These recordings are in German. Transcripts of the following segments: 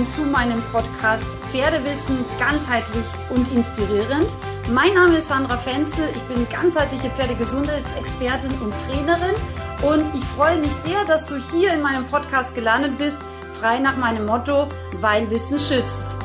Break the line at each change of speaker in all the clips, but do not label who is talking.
willkommen zu meinem Podcast Pferdewissen ganzheitlich und inspirierend. Mein Name ist Sandra Fenzel, ich bin ganzheitliche Pferdegesundheitsexpertin und Trainerin und ich freue mich sehr, dass du hier in meinem Podcast gelandet bist, frei nach meinem Motto, weil Wissen schützt.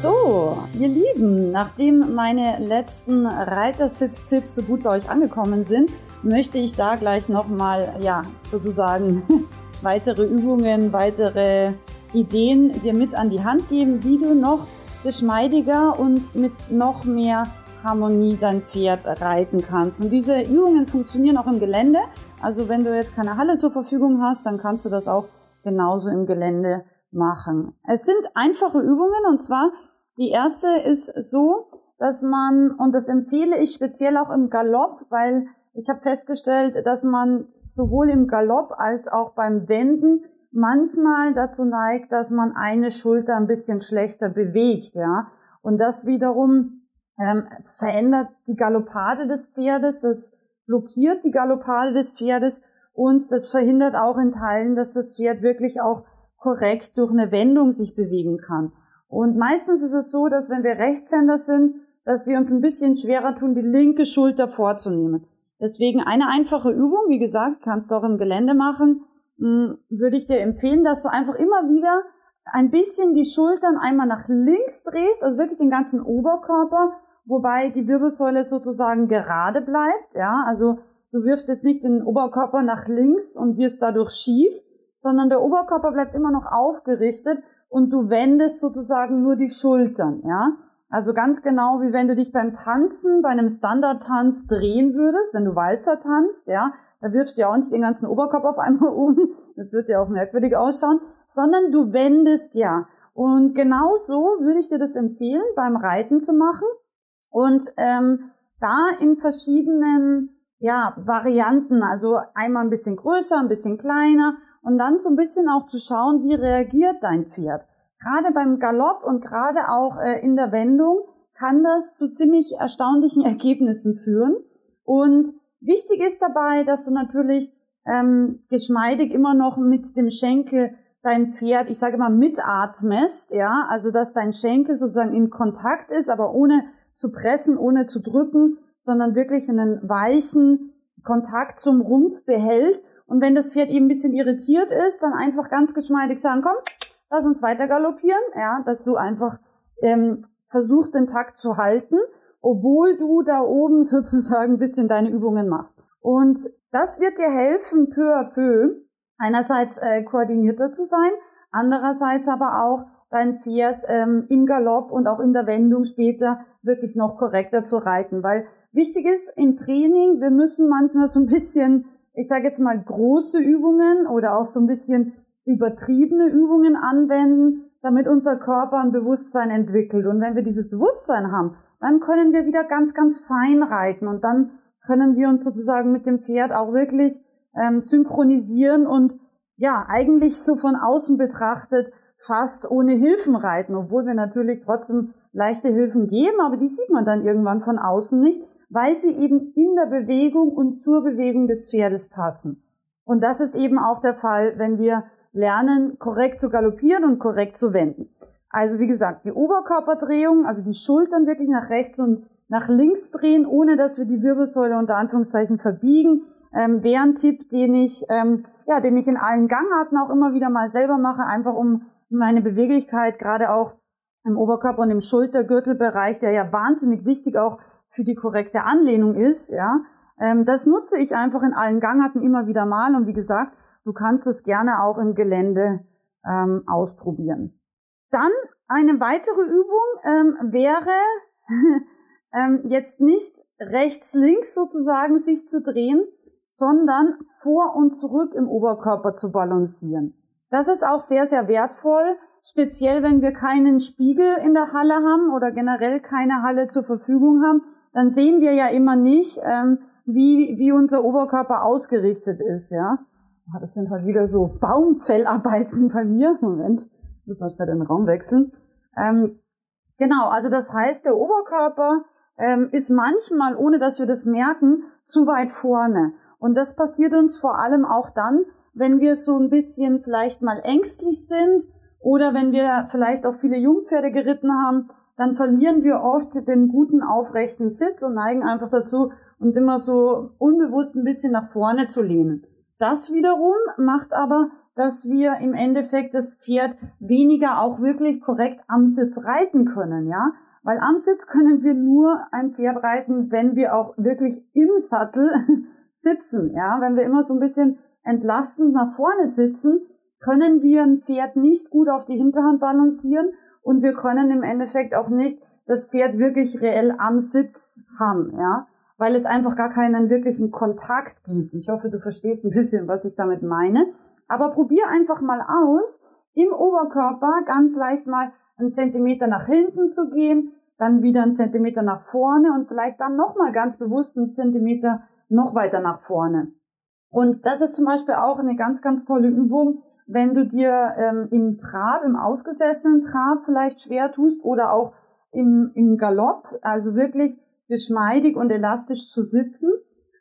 So, ihr Lieben, nachdem meine letzten Reitersitztipps so gut bei euch angekommen sind, möchte ich da gleich nochmal, ja, sozusagen weitere Übungen, weitere Ideen dir mit an die Hand geben, wie du noch geschmeidiger und mit noch mehr Harmonie dein Pferd reiten kannst. Und diese Übungen funktionieren auch im Gelände. Also wenn du jetzt keine Halle zur Verfügung hast, dann kannst du das auch genauso im Gelände machen. Es sind einfache Übungen und zwar die erste ist so, dass man, und das empfehle ich speziell auch im Galopp, weil ich habe festgestellt, dass man sowohl im Galopp als auch beim Wenden manchmal dazu neigt, dass man eine Schulter ein bisschen schlechter bewegt, ja. Und das wiederum ähm, verändert die Galoppade des Pferdes, das blockiert die Galoppade des Pferdes und das verhindert auch in Teilen, dass das Pferd wirklich auch korrekt durch eine Wendung sich bewegen kann. Und meistens ist es so, dass wenn wir Rechtshänder sind, dass wir uns ein bisschen schwerer tun, die linke Schulter vorzunehmen. Deswegen eine einfache Übung, wie gesagt, kannst du auch im Gelände machen, hm, würde ich dir empfehlen, dass du einfach immer wieder ein bisschen die Schultern einmal nach links drehst, also wirklich den ganzen Oberkörper, wobei die Wirbelsäule sozusagen gerade bleibt, ja, also du wirfst jetzt nicht den Oberkörper nach links und wirst dadurch schief, sondern der Oberkörper bleibt immer noch aufgerichtet und du wendest sozusagen nur die Schultern, ja. Also ganz genau wie wenn du dich beim Tanzen, bei einem Standardtanz drehen würdest, wenn du Walzer tanzt, ja, da wirfst du ja auch nicht den ganzen Oberkopf auf einmal um, das wird ja auch merkwürdig ausschauen, sondern du wendest ja. Und genau so würde ich dir das empfehlen, beim Reiten zu machen. Und ähm, da in verschiedenen ja, Varianten, also einmal ein bisschen größer, ein bisschen kleiner. Und dann so ein bisschen auch zu schauen, wie reagiert dein Pferd. Gerade beim Galopp und gerade auch äh, in der Wendung kann das zu ziemlich erstaunlichen Ergebnissen führen. Und wichtig ist dabei, dass du natürlich ähm, geschmeidig immer noch mit dem Schenkel dein Pferd, ich sage immer, mitatmest, ja, also dass dein Schenkel sozusagen in Kontakt ist, aber ohne zu pressen, ohne zu drücken, sondern wirklich einen weichen Kontakt zum Rumpf behält. Und wenn das Pferd eben ein bisschen irritiert ist, dann einfach ganz geschmeidig sagen, komm, lass uns weiter galoppieren, ja, dass du einfach ähm, versuchst, den Takt zu halten, obwohl du da oben sozusagen ein bisschen deine Übungen machst. Und das wird dir helfen, peu à peu, einerseits äh, koordinierter zu sein, andererseits aber auch dein Pferd ähm, im Galopp und auch in der Wendung später wirklich noch korrekter zu reiten. Weil wichtig ist im Training, wir müssen manchmal so ein bisschen, ich sage jetzt mal, große Übungen oder auch so ein bisschen übertriebene Übungen anwenden, damit unser Körper ein Bewusstsein entwickelt. Und wenn wir dieses Bewusstsein haben, dann können wir wieder ganz, ganz fein reiten und dann können wir uns sozusagen mit dem Pferd auch wirklich ähm, synchronisieren und ja, eigentlich so von außen betrachtet fast ohne Hilfen reiten, obwohl wir natürlich trotzdem leichte Hilfen geben, aber die sieht man dann irgendwann von außen nicht, weil sie eben in der Bewegung und zur Bewegung des Pferdes passen. Und das ist eben auch der Fall, wenn wir lernen, korrekt zu galoppieren und korrekt zu wenden. Also wie gesagt, die Oberkörperdrehung, also die Schultern wirklich nach rechts und nach links drehen, ohne dass wir die Wirbelsäule unter Anführungszeichen verbiegen, ähm, wäre ein Tipp, den ich, ähm, ja, den ich in allen Gangarten auch immer wieder mal selber mache, einfach um meine Beweglichkeit gerade auch im Oberkörper und im Schultergürtelbereich, der ja wahnsinnig wichtig auch für die korrekte Anlehnung ist, ja, ähm, das nutze ich einfach in allen Gangarten immer wieder mal. Und wie gesagt, Du kannst es gerne auch im Gelände ähm, ausprobieren. Dann eine weitere Übung ähm, wäre ähm, jetzt nicht rechts-links sozusagen sich zu drehen, sondern vor und zurück im Oberkörper zu balancieren. Das ist auch sehr, sehr wertvoll, speziell wenn wir keinen Spiegel in der Halle haben oder generell keine Halle zur Verfügung haben, dann sehen wir ja immer nicht, ähm, wie, wie unser Oberkörper ausgerichtet ist, ja. Ah, das sind halt wieder so Baumzellarbeiten bei mir. Moment, muss man schnell den Raum wechseln. Ähm, genau, also das heißt, der Oberkörper ähm, ist manchmal, ohne dass wir das merken, zu weit vorne. Und das passiert uns vor allem auch dann, wenn wir so ein bisschen vielleicht mal ängstlich sind oder wenn wir vielleicht auch viele Jungpferde geritten haben, dann verlieren wir oft den guten aufrechten Sitz und neigen einfach dazu, uns immer so unbewusst ein bisschen nach vorne zu lehnen. Das wiederum macht aber, dass wir im Endeffekt das Pferd weniger auch wirklich korrekt am Sitz reiten können, ja? Weil am Sitz können wir nur ein Pferd reiten, wenn wir auch wirklich im Sattel sitzen, ja? Wenn wir immer so ein bisschen entlastend nach vorne sitzen, können wir ein Pferd nicht gut auf die Hinterhand balancieren und wir können im Endeffekt auch nicht das Pferd wirklich reell am Sitz haben, ja, weil es einfach gar keinen wirklichen Kontakt gibt. Ich hoffe, du verstehst ein bisschen, was ich damit meine. Aber probier einfach mal aus, im Oberkörper ganz leicht mal einen Zentimeter nach hinten zu gehen, dann wieder einen Zentimeter nach vorne und vielleicht dann nochmal ganz bewusst einen Zentimeter noch weiter nach vorne. Und das ist zum Beispiel auch eine ganz, ganz tolle Übung, wenn du dir ähm, im Trab, im ausgesessenen Trab vielleicht schwer tust oder auch im, im Galopp, also wirklich geschmeidig und elastisch zu sitzen,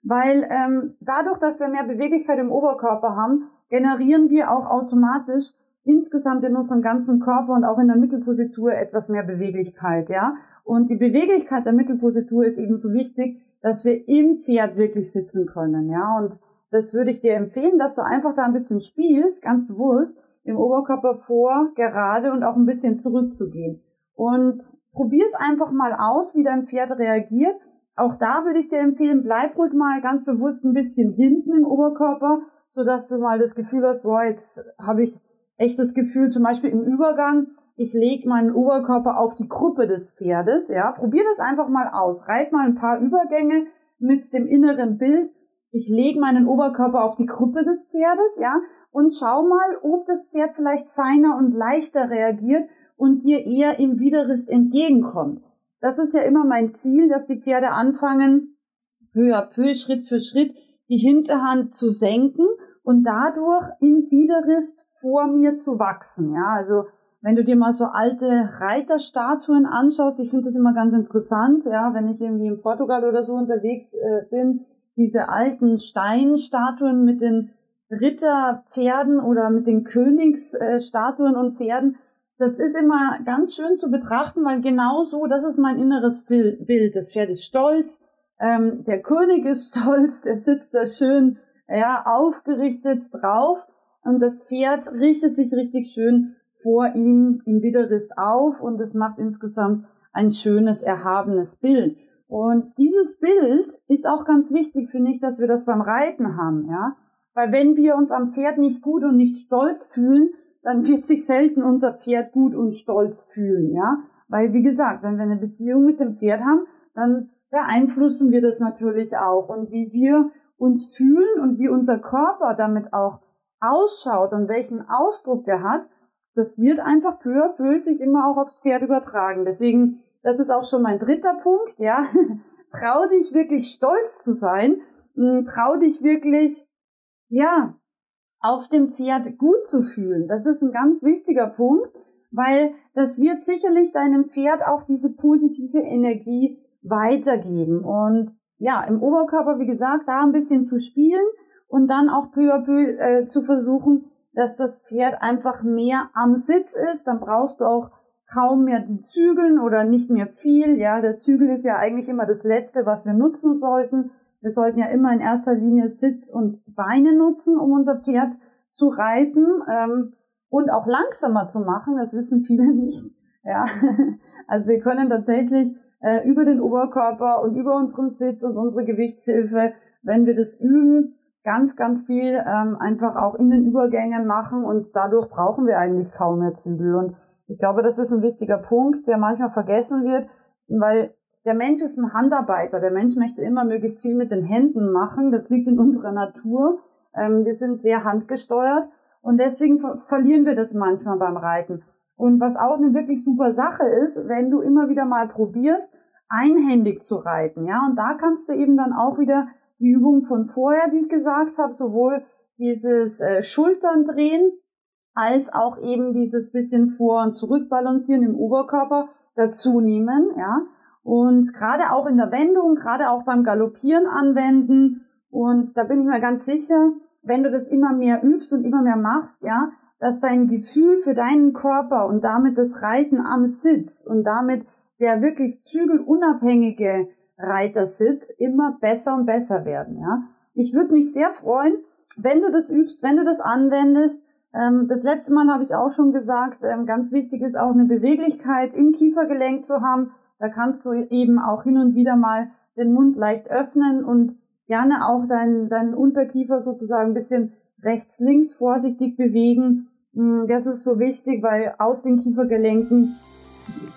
weil ähm, dadurch, dass wir mehr Beweglichkeit im Oberkörper haben, generieren wir auch automatisch insgesamt in unserem ganzen Körper und auch in der Mittelpositur etwas mehr Beweglichkeit, ja. Und die Beweglichkeit der Mittelpositur ist eben so wichtig, dass wir im Pferd wirklich sitzen können, ja. Und das würde ich dir empfehlen, dass du einfach da ein bisschen spielst, ganz bewusst, im Oberkörper vor, gerade und auch ein bisschen zurückzugehen. Und probier es einfach mal aus, wie dein Pferd reagiert. Auch da würde ich dir empfehlen, bleib ruhig mal ganz bewusst ein bisschen hinten im Oberkörper, sodass du mal das Gefühl hast, boah, jetzt habe ich echt das Gefühl, zum Beispiel im Übergang, ich lege meinen Oberkörper auf die Gruppe des Pferdes, ja, probier das einfach mal aus. Reit mal ein paar Übergänge mit dem inneren Bild ich lege meinen Oberkörper auf die Gruppe des Pferdes, ja, und schau mal, ob das Pferd vielleicht feiner und leichter reagiert und dir eher im Widerrist entgegenkommt. Das ist ja immer mein Ziel, dass die Pferde anfangen, peu à peu, Schritt für Schritt, die Hinterhand zu senken und dadurch im Widerrist vor mir zu wachsen. Ja, also wenn du dir mal so alte Reiterstatuen anschaust, ich finde das immer ganz interessant, ja, wenn ich irgendwie in Portugal oder so unterwegs äh, bin, diese alten Steinstatuen mit den Ritterpferden oder mit den Königsstatuen und Pferden, das ist immer ganz schön zu betrachten, weil genau so, das ist mein inneres Bild. Das Pferd ist stolz, ähm, der König ist stolz, der sitzt da schön ja, aufgerichtet drauf und das Pferd richtet sich richtig schön vor ihm im Widerrist auf und es macht insgesamt ein schönes, erhabenes Bild. Und dieses Bild ist auch ganz wichtig, finde ich, dass wir das beim Reiten haben, ja. Weil wenn wir uns am Pferd nicht gut und nicht stolz fühlen, dann wird sich selten unser Pferd gut und stolz fühlen, ja. Weil, wie gesagt, wenn wir eine Beziehung mit dem Pferd haben, dann beeinflussen wir das natürlich auch. Und wie wir uns fühlen und wie unser Körper damit auch ausschaut und welchen Ausdruck der hat, das wird einfach peu à peu sich immer auch aufs Pferd übertragen. Deswegen das ist auch schon mein dritter Punkt, ja. trau dich wirklich stolz zu sein, hm, trau dich wirklich, ja, auf dem Pferd gut zu fühlen. Das ist ein ganz wichtiger Punkt, weil das wird sicherlich deinem Pferd auch diese positive Energie weitergeben. Und ja, im Oberkörper, wie gesagt, da ein bisschen zu spielen und dann auch peu à peu äh, zu versuchen, dass das Pferd einfach mehr am Sitz ist. Dann brauchst du auch kaum mehr die Zügeln oder nicht mehr viel. Ja, der Zügel ist ja eigentlich immer das Letzte, was wir nutzen sollten. Wir sollten ja immer in erster Linie Sitz und Beine nutzen, um unser Pferd zu reiten ähm, und auch langsamer zu machen. Das wissen viele nicht. Ja, also wir können tatsächlich äh, über den Oberkörper und über unseren Sitz und unsere Gewichtshilfe, wenn wir das üben, ganz, ganz viel ähm, einfach auch in den Übergängen machen und dadurch brauchen wir eigentlich kaum mehr Zügel. Und ich glaube, das ist ein wichtiger Punkt, der manchmal vergessen wird, weil der Mensch ist ein Handarbeiter. Der Mensch möchte immer möglichst viel mit den Händen machen. Das liegt in unserer Natur. Ähm, wir sind sehr handgesteuert und deswegen ver verlieren wir das manchmal beim Reiten. Und was auch eine wirklich super Sache ist, wenn du immer wieder mal probierst, einhändig zu reiten, ja, und da kannst du eben dann auch wieder die Übung von vorher, die ich gesagt habe, sowohl dieses äh, Schultern drehen, als auch eben dieses bisschen vor und zurück balancieren im Oberkörper dazu nehmen, ja. Und gerade auch in der Wendung, gerade auch beim Galoppieren anwenden Und da bin ich mir ganz sicher, wenn du das immer mehr übst und immer mehr machst, ja, dass dein Gefühl für deinen Körper und damit das Reiten am Sitz und damit der wirklich zügelunabhängige Reitersitz immer besser und besser werden, ja. Ich würde mich sehr freuen, wenn du das übst, wenn du das anwendest. Ähm, das letzte Mal habe ich auch schon gesagt, ähm, ganz wichtig ist auch eine Beweglichkeit im Kiefergelenk zu haben. Da kannst du eben auch hin und wieder mal den Mund leicht öffnen und gerne auch deinen, deinen Unterkiefer sozusagen ein bisschen rechts, links vorsichtig bewegen. Mm, das ist so wichtig, weil aus den Kiefergelenken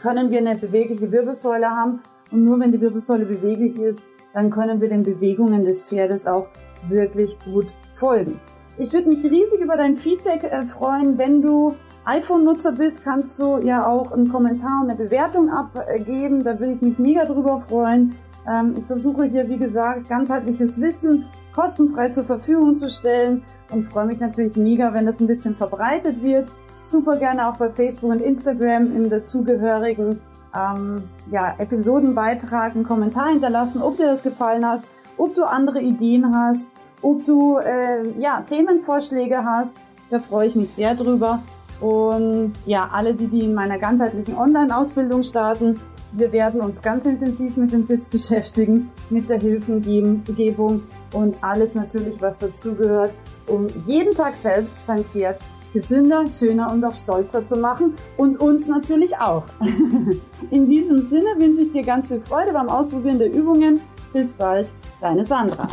können wir eine bewegliche Wirbelsäule haben und nur wenn die Wirbelsäule beweglich ist, dann können wir den Bewegungen des Pferdes auch wirklich gut folgen. Ich würde mich riesig über dein Feedback äh, freuen. Wenn du iPhone-Nutzer bist, kannst du ja auch einen Kommentar und eine Bewertung abgeben. Da würde ich mich mega drüber freuen. Ähm, ich versuche hier, wie gesagt, ganzheitliches Wissen kostenfrei zur Verfügung zu stellen und freue mich natürlich mega, wenn das ein bisschen verbreitet wird. Super gerne auch bei Facebook und Instagram im dazugehörigen ähm, ja, Episodenbeitrag einen Kommentar hinterlassen, ob dir das gefallen hat, ob du andere Ideen hast, ob du äh, ja, Themenvorschläge hast. Da freue ich mich sehr drüber. Und ja, alle, die, die in meiner ganzheitlichen Online-Ausbildung starten, wir werden uns ganz intensiv mit dem Sitz beschäftigen, mit der Hilfengebung und alles natürlich, was dazugehört, um jeden Tag selbst sein Pferd gesünder, schöner und auch stolzer zu machen und uns natürlich auch. In diesem Sinne wünsche ich dir ganz viel Freude beim Ausprobieren der Übungen. Bis bald, deine Sandra.